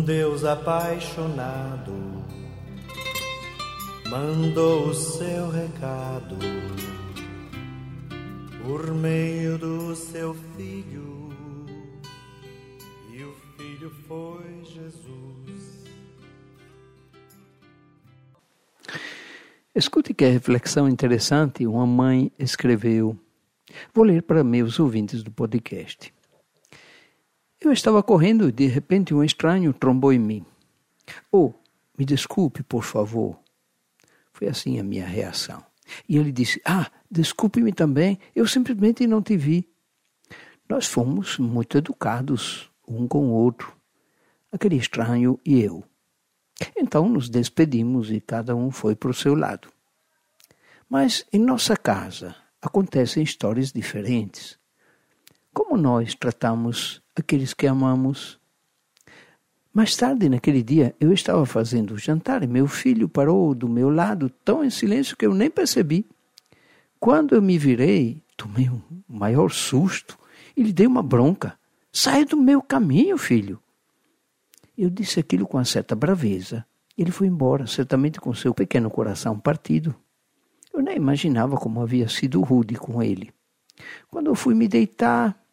Deus apaixonado mandou o seu recado por meio do seu filho, e o filho foi Jesus. Escute que reflexão interessante uma mãe escreveu. Vou ler para meus ouvintes do podcast. Eu estava correndo e de repente um estranho trombou em mim. Oh, me desculpe, por favor. Foi assim a minha reação. E ele disse: Ah, desculpe-me também, eu simplesmente não te vi. Nós fomos muito educados, um com o outro, aquele estranho e eu. Então nos despedimos e cada um foi para o seu lado. Mas em nossa casa acontecem histórias diferentes. Como nós tratamos aqueles que amamos. Mais tarde, naquele dia, eu estava fazendo o jantar e meu filho parou do meu lado tão em silêncio que eu nem percebi. Quando eu me virei, tomei um maior susto e lhe dei uma bronca. Sai do meu caminho, filho. Eu disse aquilo com uma certa braveza. Ele foi embora, certamente com seu pequeno coração partido. Eu nem imaginava como havia sido rude com ele. Quando eu fui me deitar,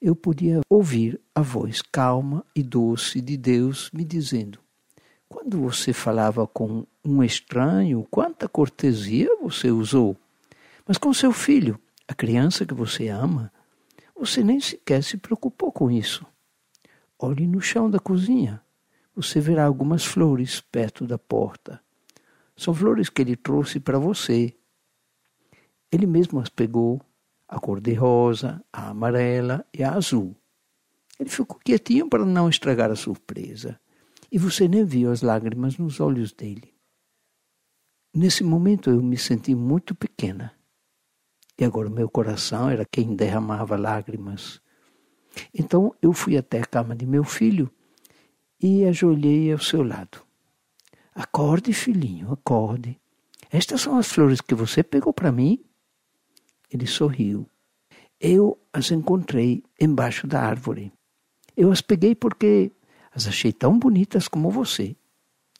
eu podia ouvir a voz calma e doce de Deus me dizendo: Quando você falava com um estranho, quanta cortesia você usou. Mas com seu filho, a criança que você ama, você nem sequer se preocupou com isso. Olhe no chão da cozinha. Você verá algumas flores perto da porta. São flores que ele trouxe para você. Ele mesmo as pegou a cor de rosa, a amarela e a azul. Ele ficou quietinho para não estragar a surpresa, e você nem viu as lágrimas nos olhos dele. Nesse momento eu me senti muito pequena, e agora meu coração era quem derramava lágrimas. Então eu fui até a cama de meu filho e ajoelhei ao seu lado. Acorde, filhinho, acorde. Estas são as flores que você pegou para mim ele sorriu. Eu as encontrei embaixo da árvore. Eu as peguei porque as achei tão bonitas como você.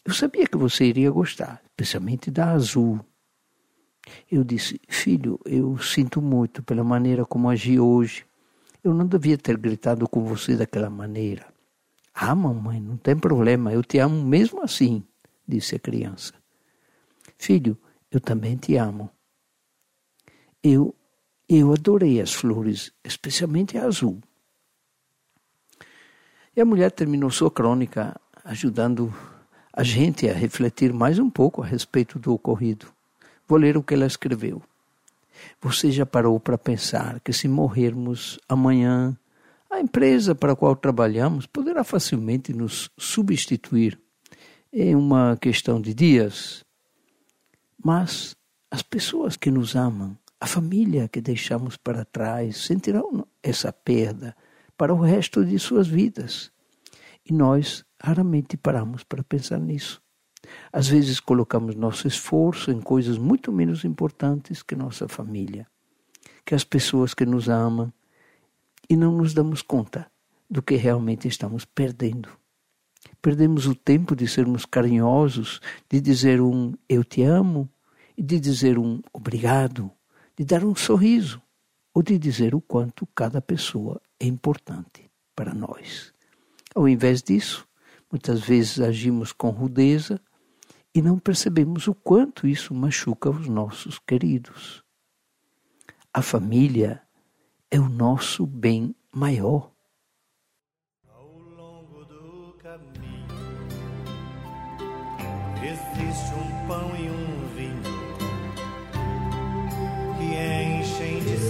Eu sabia que você iria gostar, especialmente da azul. Eu disse: Filho, eu sinto muito pela maneira como agi hoje. Eu não devia ter gritado com você daquela maneira. Ah, mamãe, não tem problema, eu te amo mesmo assim, disse a criança. Filho, eu também te amo. Eu, eu adorei as flores, especialmente a azul. E a mulher terminou sua crônica ajudando a gente a refletir mais um pouco a respeito do ocorrido. Vou ler o que ela escreveu. Você já parou para pensar que se morrermos amanhã, a empresa para a qual trabalhamos poderá facilmente nos substituir em uma questão de dias? Mas as pessoas que nos amam a família que deixamos para trás sentirão essa perda para o resto de suas vidas. E nós raramente paramos para pensar nisso. Às vezes colocamos nosso esforço em coisas muito menos importantes que nossa família, que as pessoas que nos amam, e não nos damos conta do que realmente estamos perdendo. Perdemos o tempo de sermos carinhosos, de dizer um eu te amo e de dizer um obrigado de dar um sorriso ou de dizer o quanto cada pessoa é importante para nós. Ao invés disso, muitas vezes agimos com rudeza e não percebemos o quanto isso machuca os nossos queridos. A família é o nosso bem maior. Ao longo do caminho existe um pão e um